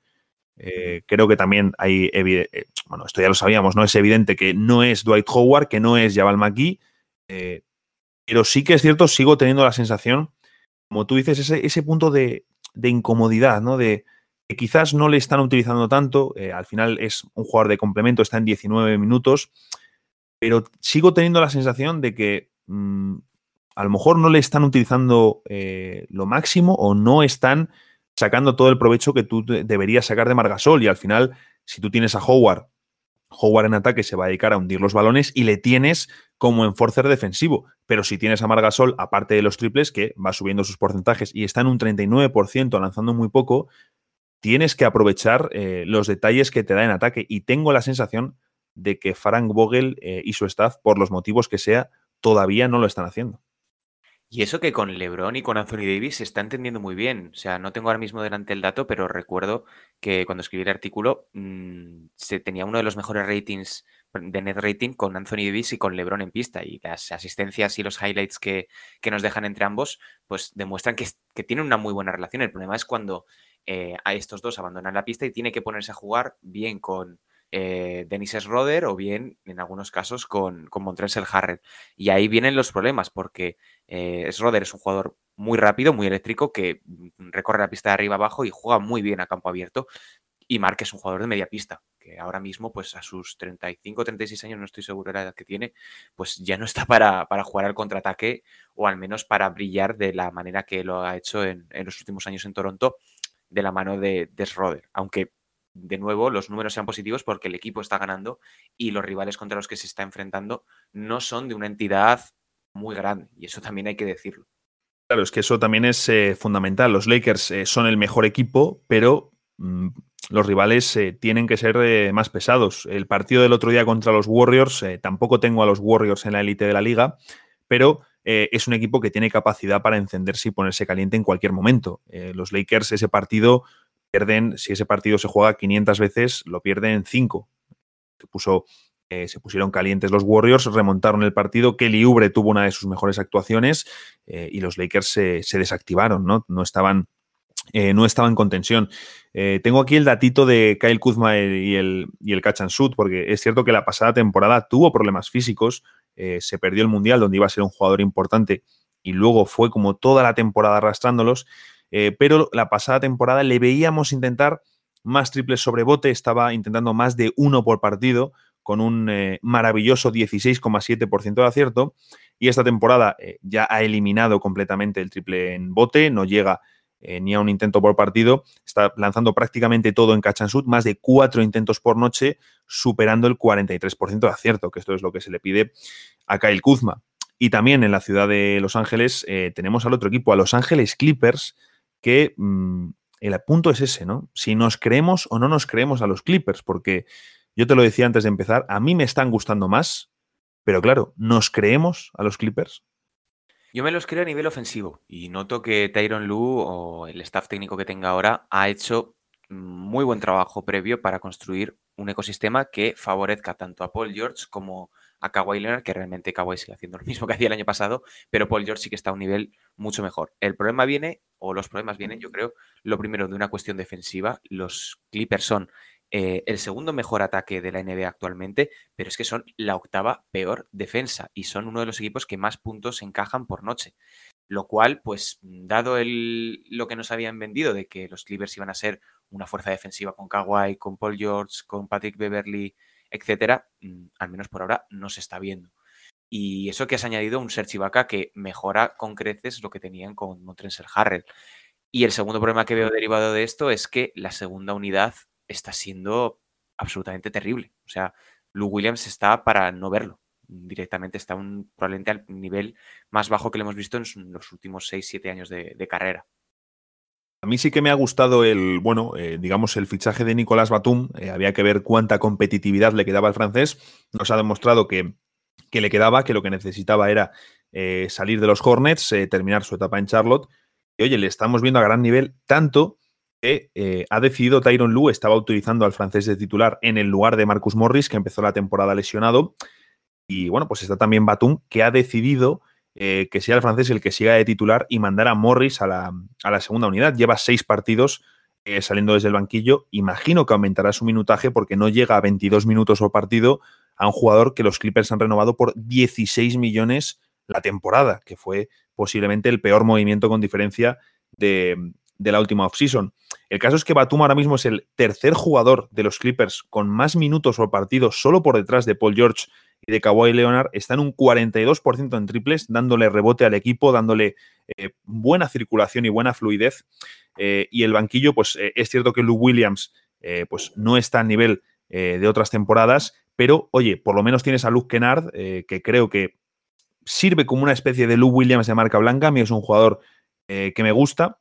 Eh, creo que también hay, eh, bueno, esto ya lo sabíamos, ¿no? Es evidente que no es Dwight Howard, que no es Jabal McGee, pero sí que es cierto, sigo teniendo la sensación, como tú dices, ese, punto de, de, incomodidad, ¿no? De que quizás no le están utilizando tanto, al final es un jugador de complemento, está en 19 minutos, pero sigo teniendo la sensación de que Mm, a lo mejor no le están utilizando eh, lo máximo o no están sacando todo el provecho que tú deberías sacar de Margasol. Y al final, si tú tienes a Howard, Howard en ataque se va a dedicar a hundir los balones y le tienes como enforcer defensivo. Pero si tienes a Margasol, aparte de los triples, que va subiendo sus porcentajes y está en un 39% lanzando muy poco, tienes que aprovechar eh, los detalles que te da en ataque. Y tengo la sensación de que Frank Vogel eh, y su staff, por los motivos que sea, todavía no lo están haciendo. Y eso que con LeBron y con Anthony Davis se está entendiendo muy bien. O sea, no tengo ahora mismo delante el dato, pero recuerdo que cuando escribí el artículo mm, se tenía uno de los mejores ratings de net rating con Anthony Davis y con LeBron en pista. Y las asistencias y los highlights que, nos dejan entre ambos, pues demuestran que, que, tienen una muy buena relación. El problema es cuando eh, a estos dos abandonan la pista y tiene que ponerse a jugar bien con, eh, Dennis Schroeder o bien, en algunos casos, con, con Montrezl Harrell. Y ahí vienen los problemas, porque eh, Schroeder es un jugador muy rápido, muy eléctrico, que mm, recorre la pista de arriba abajo y juega muy bien a campo abierto. Y Mark es un jugador de media pista, que ahora mismo, pues a sus 35, 36 años, no estoy seguro de la edad que tiene, pues ya no está para, jugar al contraataque o al menos para brillar de la manera que lo ha hecho en, los últimos años en Toronto de la mano de, de Schroeder. Aunque de nuevo los números sean positivos porque el equipo está ganando y los rivales contra los que se está enfrentando no son de una entidad muy grande y eso también hay que decirlo. Claro, es que eso también es eh, fundamental. Los Lakers eh, son el mejor equipo, pero mm, los rivales eh, tienen que ser más pesados. El partido del otro día contra los Warriors, tampoco tengo a los Warriors en la élite de la liga, pero es un equipo que tiene capacidad para encenderse y ponerse caliente en cualquier momento. los Lakers, ese partido, pierden, si ese partido se juega 500 veces, lo pierden 5. Se puso eh, se pusieron calientes los Warriors, remontaron el partido. Kelly Oubre tuvo una de sus mejores actuaciones eh, y los Lakers se, desactivaron, ¿no? No estaban, eh, no estaban con tensión. tengo aquí el datito de Kyle Kuzma y el, y el catch and shoot, porque es cierto que la pasada temporada tuvo problemas físicos, se perdió el Mundial, donde iba a ser un jugador importante, y luego fue como toda la temporada arrastrándolos, pero la pasada temporada le veíamos intentar más triples sobre bote, estaba intentando más de uno por partido, con un eh, maravilloso 16,7% de acierto. Y esta temporada eh, ya ha eliminado completamente el triple en bote, no llega eh, ni a un intento por partido, está lanzando prácticamente todo en catch and shoot, más de cuatro intentos por noche, superando el 43% de acierto, que esto es lo que se le pide a Kyle Kuzma. Y también en la ciudad de Los Ángeles tenemos al otro equipo, a Los Ángeles Clippers, que mm, el punto es ese, ¿no? Si nos creemos o no nos creemos a los Clippers, porque yo te lo decía antes de empezar, a mí me están gustando más, pero claro, ¿nos creemos a los Clippers? Yo me los creo a nivel ofensivo y noto que Tyron Lu o el staff técnico que tenga ahora ha hecho muy buen trabajo previo para construir un ecosistema que favorezca tanto a Paul George como a Kawhi Leonard, que realmente Kawhi sigue haciendo lo mismo que hacía el año pasado, pero Paul George sí que está a un nivel mucho mejor. El problema viene, o los problemas vienen, yo creo, lo primero de una cuestión defensiva. Los Clippers son eh, el segundo mejor ataque de la NBA actualmente, pero es que son la octava peor defensa y son uno de los equipos que más puntos encajan por noche. Lo cual, pues, dado el, lo que nos habían vendido de que los Clippers iban a ser una fuerza defensiva con Kawhi, con Paul George, con Patrick Beverly, etcétera, mm, al menos por ahora no se está viendo. Y eso que has añadido un Serge Ibaka que mejora con creces lo que tenían con Montrenser Harrell. Y el segundo problema que veo derivado de esto es que la segunda unidad está siendo absolutamente terrible. O sea, Lou Williams está para no verlo. Directamente está un, probablemente al nivel más bajo que le hemos visto en los últimos 6-7 años de, carrera. A mí sí que me ha gustado el, bueno, eh, digamos, el fichaje de Nicolás Batum. Eh, había que ver cuánta competitividad le quedaba al francés. Nos ha demostrado que, que le quedaba, que lo que necesitaba era eh, salir de los Hornets, terminar su etapa en Charlotte. Y oye, le estamos viendo a gran nivel, tanto eh, ha decidido Tyron Lu, estaba utilizando al francés de titular en el lugar de Marcus Morris, que empezó la temporada lesionado. Y bueno, pues está también Batum, que ha decidido eh, que sea el francés el que siga de titular y mandar a Morris a la, segunda unidad. Lleva seis partidos eh, saliendo desde el banquillo. Imagino que aumentará su minutaje porque no llega a 22 minutos por partido a un jugador que los Clippers han renovado por 16 millones la temporada, que fue posiblemente el peor movimiento con diferencia de, la última offseason. El caso es que Batum ahora mismo es el tercer jugador de los Clippers con más minutos por partido, solo por detrás de Paul George y de Kawhi Leonard. Está en un 42% en triples, dándole rebote al equipo, dándole eh, buena circulación y buena fluidez. Eh, y el banquillo, pues eh, es cierto que Lou Williams pues, no está a nivel de otras temporadas, pero oye, por lo menos tienes a Luke Kennard, que creo que sirve como una especie de Lou Williams de marca blanca. A mí es un jugador que me gusta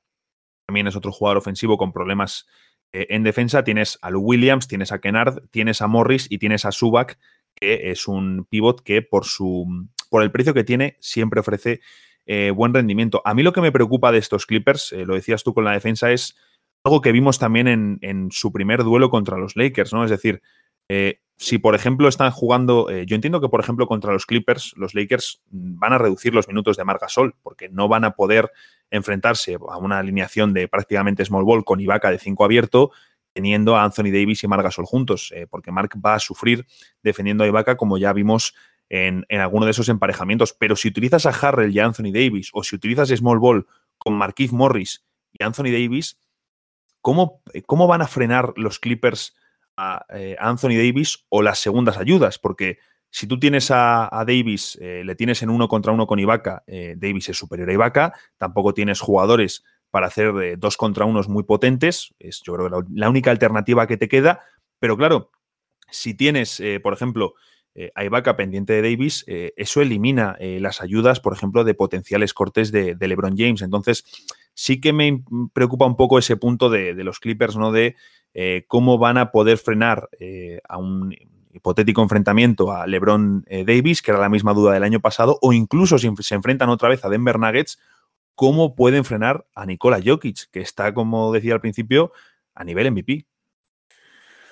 también es otro jugador ofensivo con problemas en defensa. Tienes a Lou Williams, tienes a Kennard, tienes a Morris y tienes a Subak, que es un pivot que por, su, por el precio que tiene siempre ofrece eh, buen rendimiento. A mí lo que me preocupa de estos Clippers, eh, lo decías tú con la defensa, es algo que vimos también en, en, su primer duelo contra los Lakers, ¿no? Es decir, si por ejemplo están jugando, eh, yo entiendo que por ejemplo contra los Clippers, los Lakers van a reducir los minutos de Marc Gasol porque no van a poder enfrentarse a una alineación de prácticamente small ball con Ibaka de 5 abierto, teniendo a Anthony Davis y Marc Gasol juntos, eh, porque Marc va a sufrir defendiendo a Ibaka como ya vimos en, en, alguno de esos emparejamientos. Pero si utilizas a Harrell y a Anthony Davis, o si utilizas small ball con Marquise Morris y Anthony Davis, ¿cómo, ¿cómo van a frenar los Clippers? Eh, a, Anthony Davis o las segundas ayudas, porque si tú tienes a, Davis, eh, le tienes en uno contra uno con Ibaka, eh, Davis es superior a Ibaka, tampoco tienes jugadores para hacer dos contra unos muy potentes, es yo creo la, la única alternativa que te queda, pero claro, si tienes, por ejemplo, a Ibaka pendiente de Davis, eso elimina las ayudas, por ejemplo, de potenciales cortes de, LeBron James. Entonces, sí que me preocupa un poco ese punto de, de los Clippers, ¿no? De eh, cómo van a poder frenar eh, a un hipotético enfrentamiento a LeBron eh, Davis, que era la misma duda del año pasado, o incluso si se enfrentan otra vez a Denver Nuggets, cómo pueden frenar a Nikola Jokic, que está, como decía al principio, a nivel MVP.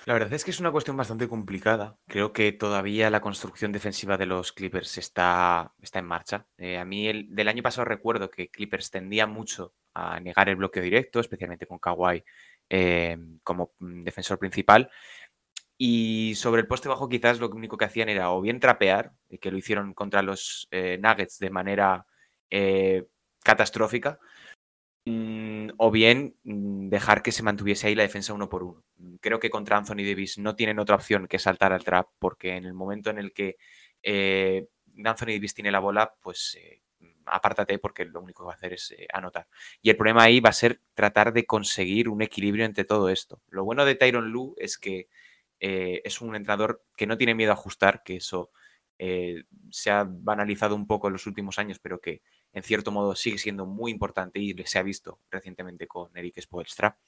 La verdad es que es una cuestión bastante complicada. Creo que todavía la construcción defensiva de los Clippers está, está en marcha. Eh, a mí el, del año pasado recuerdo que Clippers tendía mucho a negar el bloqueo directo, especialmente con Kawhi eh, como mm, defensor principal. Y sobre el poste bajo quizás lo único que hacían era o bien trapear, que lo hicieron contra los eh, Nuggets de manera catastrófica, mm, o bien mm, dejar que se mantuviese ahí la defensa uno por uno. Creo que contra Anthony Davis no tienen otra opción que saltar al trap, porque en el momento en el que eh, Anthony Davis tiene la bola, pues eh, apártate porque lo único que va a hacer es eh, anotar. Y el problema ahí va a ser tratar de conseguir un equilibrio entre todo esto. Lo bueno de Tyron Lu es que es un entrenador que no tiene miedo a ajustar, que eso se ha banalizado un poco en los últimos años, pero que en cierto modo sigue siendo muy importante y se ha visto recientemente con Eric Spoelstra.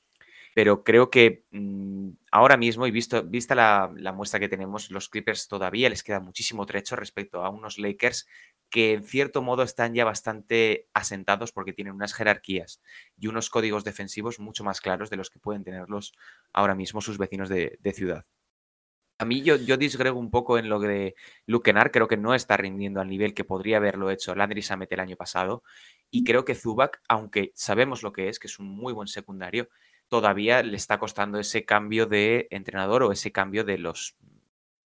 Pero creo que mm, ahora mismo, y visto, vista la, muestra que tenemos, los Clippers todavía les queda muchísimo trecho respecto a unos Lakers que en cierto modo están ya bastante asentados porque tienen unas jerarquías y unos códigos defensivos mucho más claros de los que pueden tenerlos ahora mismo sus vecinos de ciudad. A mí yo, yo disgrego un poco en lo de Luke creo que no está rindiendo al nivel que podría haberlo hecho Landry Samet el año pasado y creo que Zubac, aunque sabemos lo que es, que es un muy buen secundario, todavía le está costando ese cambio de entrenador o ese cambio de los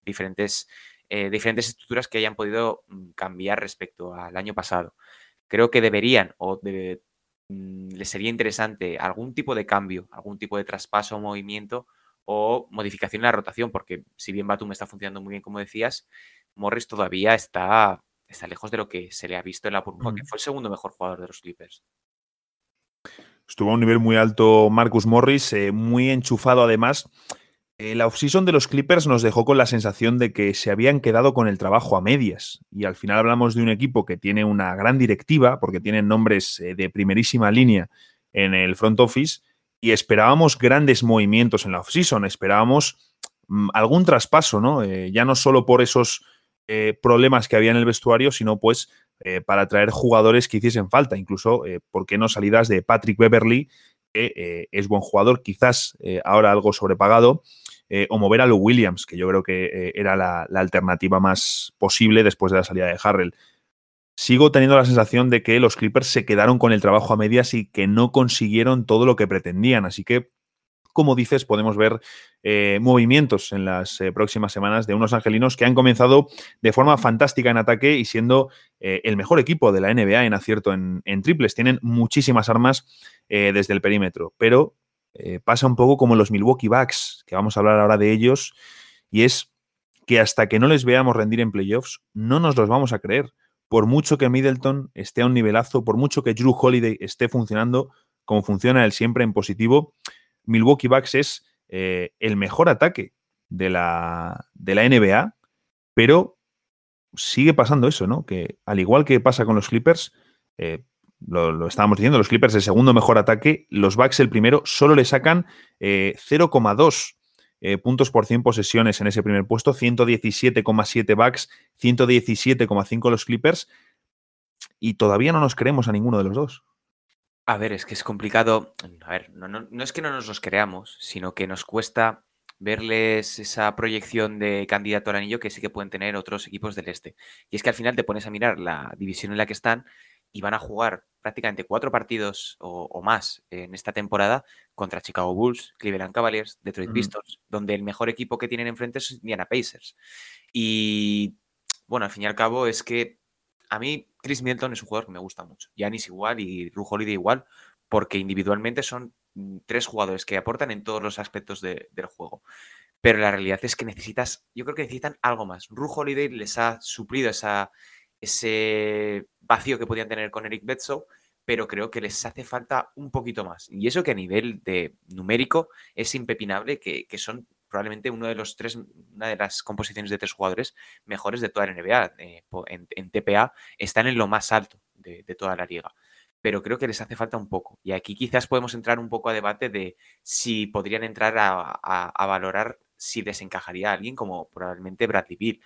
diferentes, eh, diferentes estructuras que hayan podido mm, cambiar respecto al año pasado. Creo que deberían o de, mm, les sería interesante algún tipo de cambio, algún tipo de traspaso o movimiento o modificación en la rotación, porque si bien Batum está funcionando muy bien, como decías, Morris todavía está, está lejos de lo que se le ha visto en la burbuja, que fue el segundo mejor jugador de los Clippers. Estuvo a un nivel muy alto Marcus Morris, eh, muy enchufado además. Eh, la offseason de los Clippers nos dejó con la sensación de que se habían quedado con el trabajo a medias. Y al final hablamos de un equipo que tiene una gran directiva, porque tienen nombres eh, de primerísima línea en el front office, y esperábamos grandes movimientos en la offseason, esperábamos mm, algún traspaso, ¿no? Eh, ya no solo por esos eh, problemas que había en el vestuario, sino pues eh, para traer jugadores que hiciesen falta, incluso, ¿por qué no salidas de Patrick Beverly, que es buen jugador, quizás ahora algo sobrepagado, o mover a Lou Williams, que yo creo que era la, alternativa más posible después de la salida de Harrell sigo teniendo la sensación de que los Clippers se quedaron con el trabajo a medias y que no consiguieron todo lo que pretendían. Así que, como dices, podemos ver eh, movimientos en las eh, próximas semanas de unos angelinos que han comenzado de forma fantástica en ataque y siendo eh, el mejor equipo de la NBA en acierto en, en triples. Tienen muchísimas armas desde el perímetro, pero pasa un poco como los Milwaukee Bucks, que vamos a hablar ahora de ellos, y es que hasta que no les veamos rendir en playoffs, no nos los vamos a creer por mucho que Middleton esté a un nivelazo, por mucho que Drew Holiday esté funcionando como funciona él siempre en positivo, Milwaukee Bucks es eh, el mejor ataque de la, de la NBA, pero sigue pasando eso, ¿no? Que al igual que pasa con los Clippers, eh, lo, estábamos diciendo, los Clippers el segundo mejor ataque, los Bucks el primero, solo le sacan 0,2 eh, puntos por 100 posesiones en ese primer puesto, 117,7 Bucks, 117,5 los Clippers, y todavía no nos creemos a ninguno de los dos. A ver, es que es complicado. A ver, no, no, es que no nos los creamos, sino que nos cuesta verles esa proyección de candidato al anillo que sí que pueden tener otros equipos del este. Y es que al final te pones a mirar la división en la que están y van a jugar prácticamente cuatro partidos o, más en esta temporada contra Chicago Bulls, Cleveland Cavaliers, Detroit Pistons, donde el mejor equipo que tienen enfrente es Indiana Pacers. Y bueno, al fin y al cabo es que a mí Chris Middleton es un jugador que me gusta mucho. Yanis igual y Ru Holiday igual, porque individualmente son mm, tres jugadores que aportan en todos los aspectos del juego. Pero la realidad es que necesitas, yo creo que necesitan algo más. Ru Holiday les ha suplido esa, ese vacío que podían tener con Eric Bledsoe, pero creo que les hace falta un poquito más. Y eso que a nivel de numérico es impepinable, que, son probablemente uno de los tres, una de las composiciones de tres jugadores mejores de toda la NBA. Eh, en, TPA están en lo más alto de, toda la liga. Pero creo que les hace falta un poco. Y aquí quizás podemos entrar un poco a debate de si podrían entrar a, valorar si desencajaría a alguien como probablemente Bradley Bill.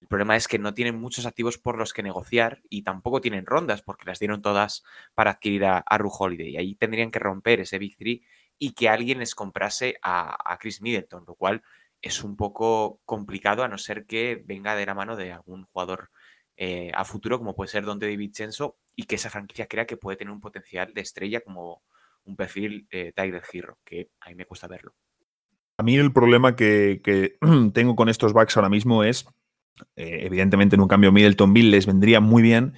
El problema es que no tienen muchos activos por los que negociar y tampoco tienen rondas porque las dieron todas para adquirir a, a Holiday. Ahí tendrían que romper ese Big Three y que alguien les comprase a, Chris Middleton, lo cual es un poco complicado a no ser que venga de la mano de algún jugador eh, a futuro como puede ser Dante Vincenzo y que esa franquicia crea que puede tener un potencial de estrella como un perfil eh, Tiger Hero, que a mí me cuesta verlo. A mí el problema que, tengo con estos backs ahora mismo es, eh, evidentemente en un cambio Middleton Bill les vendría muy bien,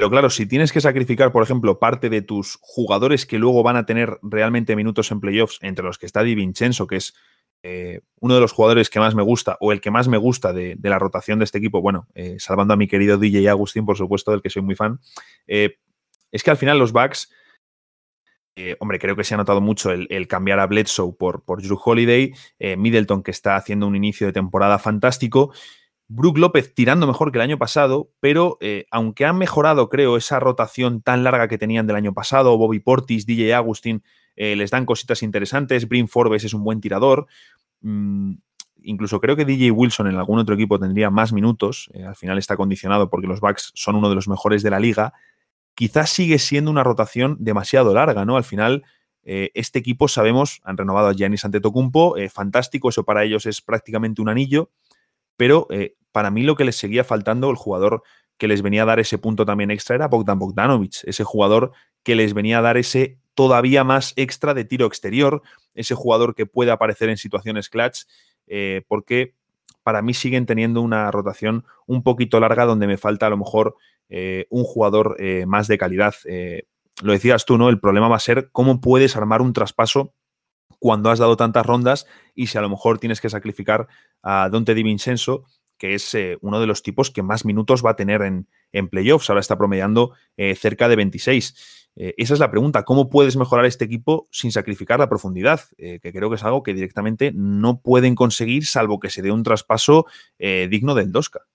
pero claro, si tienes que sacrificar, por ejemplo, parte de tus jugadores que luego van a tener realmente minutos en playoffs, entre los que está Di Vincenzo, que es eh, uno de los jugadores que más me gusta, o el que más me gusta de, la rotación de este equipo, bueno, eh, salvando a mi querido DJ Agustín, por supuesto, del que soy muy fan, es que al final los Bucks, hombre, creo que se ha notado mucho el, cambiar a Bledsoe por, por Drew Holiday, Middleton que está haciendo un inicio de temporada fantástico, Brook López tirando mejor que el año pasado, pero eh, aunque han mejorado, creo, esa rotación tan larga que tenían del año pasado, Bobby Portis, DJ Agustín, eh, les dan cositas interesantes, Brin Forbes es un buen tirador. Mm, incluso creo que DJ Wilson en algún otro equipo tendría más minutos. Eh, al final está condicionado porque los Bucks son uno de los mejores de la liga. Quizás sigue siendo una rotación demasiado larga, ¿no? Al final, este equipo sabemos, han renovado a Giannis Antetokounmpo, fantástico, eso para ellos es prácticamente un anillo pero para mí lo que les seguía faltando, el jugador que les venía a dar ese punto también extra era Bogdan Bogdanovic, ese jugador que les venía a dar ese todavía más extra de tiro exterior, ese jugador que puede aparecer en situaciones clutch, eh, porque para mí siguen teniendo una rotación un poquito larga donde me falta a lo mejor eh, un jugador eh, más de calidad. lo decías tú, ¿no? El problema va a ser cómo puedes armar un traspaso cuando has dado tantas rondas y si a lo mejor tienes que sacrificar a Dante Di Vincenzo que es eh, uno de los tipos que más minutos va a tener en, playoffs. Ahora está promediando eh, cerca de 26. Eh, esa es la pregunta, ¿cómo puedes mejorar este equipo sin sacrificar la profundidad? que creo que es algo que directamente no pueden conseguir salvo que se dé un traspaso digno del Dosca.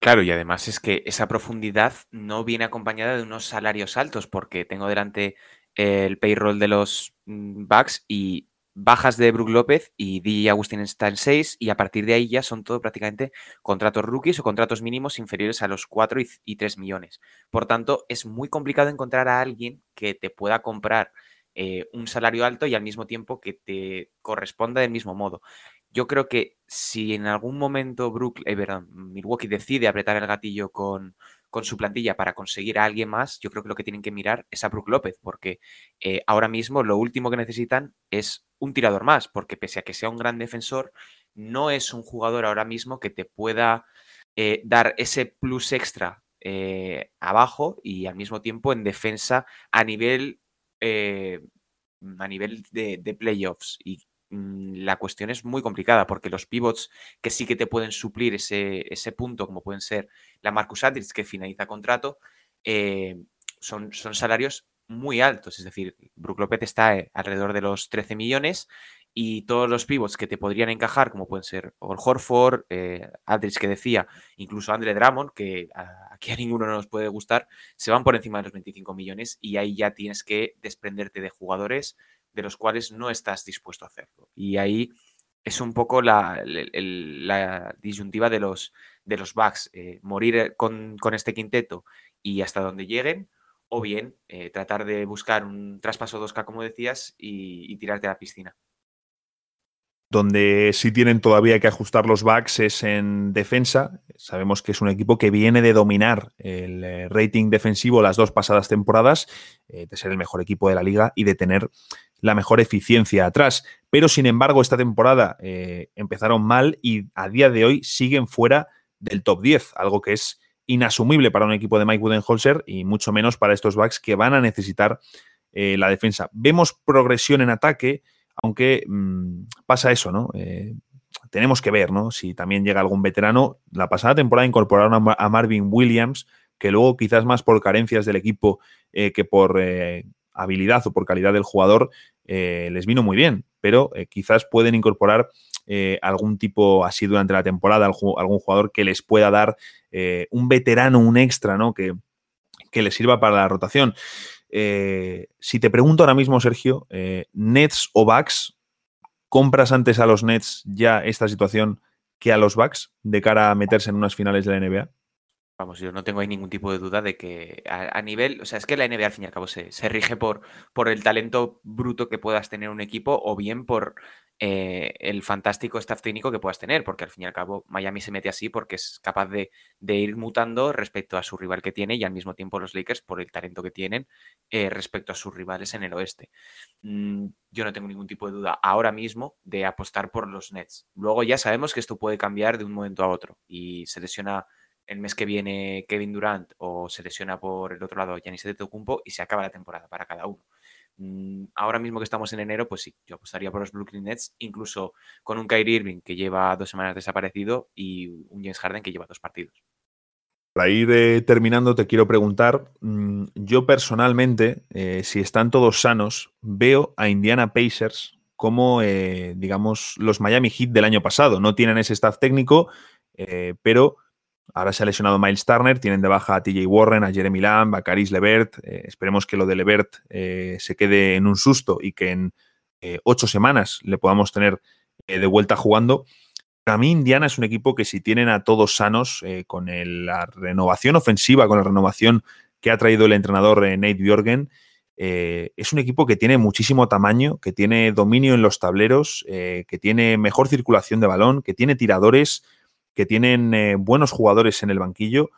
Claro, y además es que esa profundidad no viene acompañada de unos salarios altos, porque tengo delante el payroll de los mm, Bucks y bajas de Brook López y DJ Agustín está en 6 y a partir de ahí ya son todo prácticamente contratos rookies o contratos mínimos inferiores a los 4 y, 3 millones. Por tanto, es muy complicado encontrar a alguien que te pueda comprar eh, un salario alto y al mismo tiempo que te corresponda del mismo modo. Yo creo que si en algún momento Brook, eh, Milwaukee decide apretar el gatillo con, con su plantilla para conseguir a alguien más, yo creo que lo que tienen que mirar es a Brook López, porque eh, ahora mismo lo último que necesitan es un tirador más, porque pese a que sea un gran defensor, no es un jugador ahora mismo que te pueda eh, dar ese plus extra eh, abajo y al mismo tiempo en defensa a nivel, a nivel de, de playoffs. Y la cuestión es muy complicada porque los pivots que sí que te pueden suplir ese, ese punto, como pueden ser la Marcus Aldridge que finaliza contrato, eh, son, son salarios muy altos. Es decir, Brook Lopez está eh, alrededor de los 13 millones y todos los pivots que te podrían encajar, como pueden ser Or Horford, eh, Aldridge que decía, incluso Andre Drummond, que aquí a ninguno nos puede gustar, se van por encima de los 25 millones y ahí ya tienes que desprenderte de jugadores de los cuales no estás dispuesto a hacerlo. Y ahí es un poco la, disyuntiva de los, de los backs, eh, morir con, este quinteto y hasta donde lleguen, o bien eh, tratar de buscar un traspaso 2K, como decías, y, tirarte a la piscina. Donde sí tienen todavía que ajustar los backs es en defensa. Sabemos que es un equipo que viene de dominar el eh, rating defensivo las dos pasadas temporadas, de ser el mejor equipo de la liga y de tener la mejor eficiencia atrás. Pero sin embargo, esta temporada eh, empezaron mal y a día de hoy siguen fuera del top 10, algo que es inasumible para un equipo de Mike Budenholzer y mucho menos para estos backs que van a necesitar eh, la defensa. Vemos progresión en ataque, aunque mm, pasa eso, ¿no? Eh, tenemos que ver, ¿no? Si también llega algún veterano. La pasada temporada incorporaron a Marvin Williams, que luego quizás más por carencias del equipo que por habilidad o por calidad del jugador eh, les vino muy bien, pero eh, quizás pueden incorporar eh, algún tipo así durante la temporada, algún jugador que les pueda dar un veterano, un extra, ¿no? Que, que les sirva para la rotación. si te pregunto ahora mismo, Sergio, Nets o Bucks, ¿compras antes a los Nets ya esta situación que a los Bucks de cara a meterse en unas finales de la NBA? Vamos, yo no tengo ahí ningún tipo de duda de que a, nivel, o sea, es que la NBA al fin y al cabo se, rige por, por el talento bruto que puedas tener un equipo o bien por eh, el fantástico staff técnico que puedas tener, porque al fin y al cabo Miami se mete así porque es capaz de, ir mutando respecto a su rival que tiene y al mismo tiempo los Lakers por el talento que tienen eh, respecto a sus rivales en el oeste. Mm, yo no tengo ningún tipo de duda ahora mismo de apostar por los Nets. Luego ya sabemos que esto puede cambiar de un momento a otro y se lesiona el mes que viene Kevin Durant o se lesiona por el otro lado Giannis Antetokounmpo y se acaba la temporada para cada uno. Mm, ahora mismo que estamos en enero, pues sí, yo apostaría por los Brooklyn Nets, incluso con un Kyrie Irving que lleva dos semanas desaparecido y un James Harden que lleva dos partidos. Para ir eh, terminando, te quiero preguntar, mm, yo personalmente, eh, si están todos sanos, veo a Indiana Pacers como, eh, digamos, los Miami Heat del año pasado. No tienen ese staff técnico, pero Ahora se ha lesionado Miles Turner, tienen de baja a TJ Warren, a Jeremy Lamb, a Caris Levert. Eh, esperemos que lo de Levert eh, se quede en un susto y que en eh, ocho semanas le podamos tener de vuelta jugando. Para mí, Indiana es un equipo que si tienen a todos sanos, con la renovación ofensiva, con la renovación que ha traído el entrenador Nate Bjorgen, es un equipo que tiene muchísimo tamaño, que tiene dominio en los tableros, que tiene mejor circulación de balón, que tiene tiradores que tienen eh, buenos jugadores en el banquillo.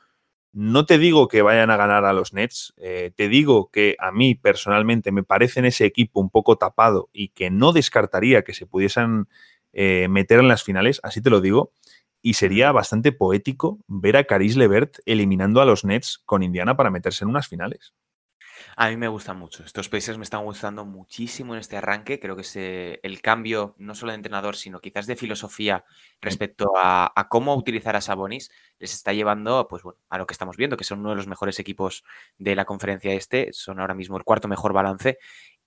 No te digo que vayan a ganar a los Nets, eh, te digo que a mí personalmente me parece en ese equipo un poco tapado y que no descartaría que se pudiesen eh, meter en las finales, así te lo digo, y sería bastante poético ver a Caris Levert eliminando a los Nets con Indiana para meterse en unas finales. A mí me gustan mucho. Estos países me están gustando muchísimo en este arranque. Creo que es, el cambio, no solo de entrenador, sino quizás de filosofía respecto a, cómo utilizar a Sabonis, les está llevando pues, bueno, a lo que estamos viendo, que son uno de los mejores equipos de la conferencia este. Son ahora mismo el cuarto mejor balance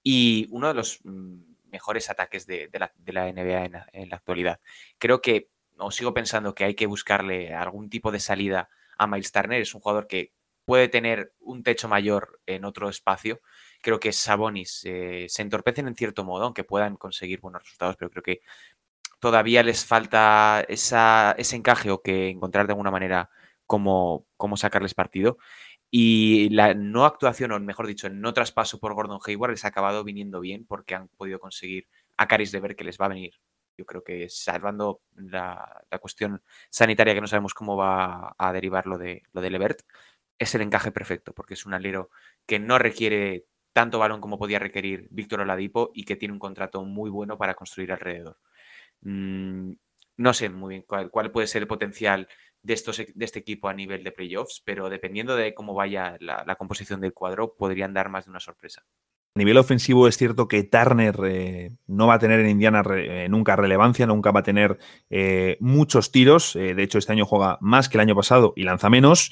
y uno de los mm, mejores ataques de, la, NBA en, en la actualidad. Creo que, o sigo pensando que hay que buscarle algún tipo de salida a Miles Turner. Es un jugador que puede tener un techo mayor en otro espacio. Creo que Sabonis eh, se entorpecen en cierto modo, aunque puedan conseguir buenos resultados, pero creo que todavía les falta ese encaje o que encontrar de alguna manera cómo, cómo sacarles partido. Y la no actuación, o mejor dicho, el no traspaso por Gordon Hayward les ha acabado viniendo bien porque han podido conseguir a Caris de ver que les va a venir. Yo creo que salvando la, la, cuestión sanitaria que no sabemos cómo va a derivar lo de, lo de Levert, es el encaje perfecto, porque es un alero que no requiere tanto balón como podía requerir Víctor Oladipo y que tiene un contrato muy bueno para construir alrededor. Mm, no sé muy bien cuál, puede ser el potencial de, e, de este equipo a nivel de playoffs, pero dependiendo de cómo vaya la, composición del cuadro, podrían dar más de una sorpresa. A nivel ofensivo es cierto que Turner eh, no va a tener en Indiana eh, nunca relevancia, nunca va a tener eh, muchos tiros. de hecho, este año juega más que el año pasado y lanza menos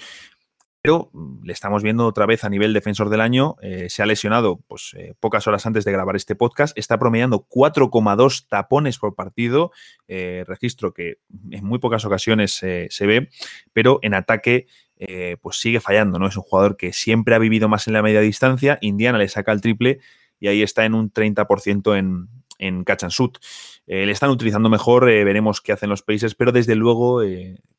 pero mm, le estamos viendo otra vez a nivel defensor del año. Eh, se ha lesionado pues, eh, pocas horas antes de grabar este podcast. Está promediando 4,2 tapones por partido, eh, registro que en muy pocas ocasiones se ve, pero en ataque pues sigue fallando. ¿no? Es un jugador que siempre ha vivido más en la media distancia. Indiana le saca el triple y ahí está en un 30% en, en catch and shoot. le están utilizando mejor, veremos qué hacen los países, pero desde luego,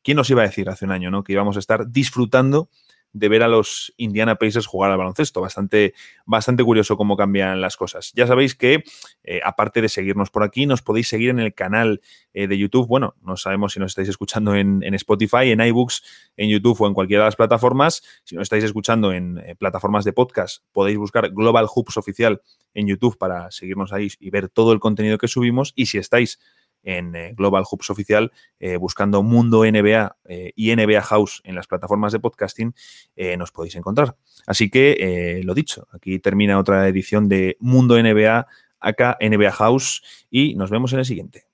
¿quién nos iba a decir hace un año ¿no? que íbamos a estar disfrutando de ver a los Indiana Pacers jugar al baloncesto. Bastante, bastante curioso cómo cambian las cosas. Ya sabéis que, eh, aparte de seguirnos por aquí, nos podéis seguir en el canal eh, de YouTube. Bueno, no sabemos si nos estáis escuchando en, Spotify, en iBooks, en YouTube o en cualquiera de las plataformas. Si nos estáis escuchando en eh, plataformas de podcast, podéis buscar Global Hoops Oficial en YouTube para seguirnos ahí y ver todo el contenido que subimos. Y si estáis en eh, Global Hoops Oficial, eh, buscando Mundo NBA eh, y NBA House en las plataformas de podcasting, nos podéis encontrar. Así que, lo dicho, aquí termina otra edición de Mundo NBA, acá NBA House, y nos vemos en el siguiente.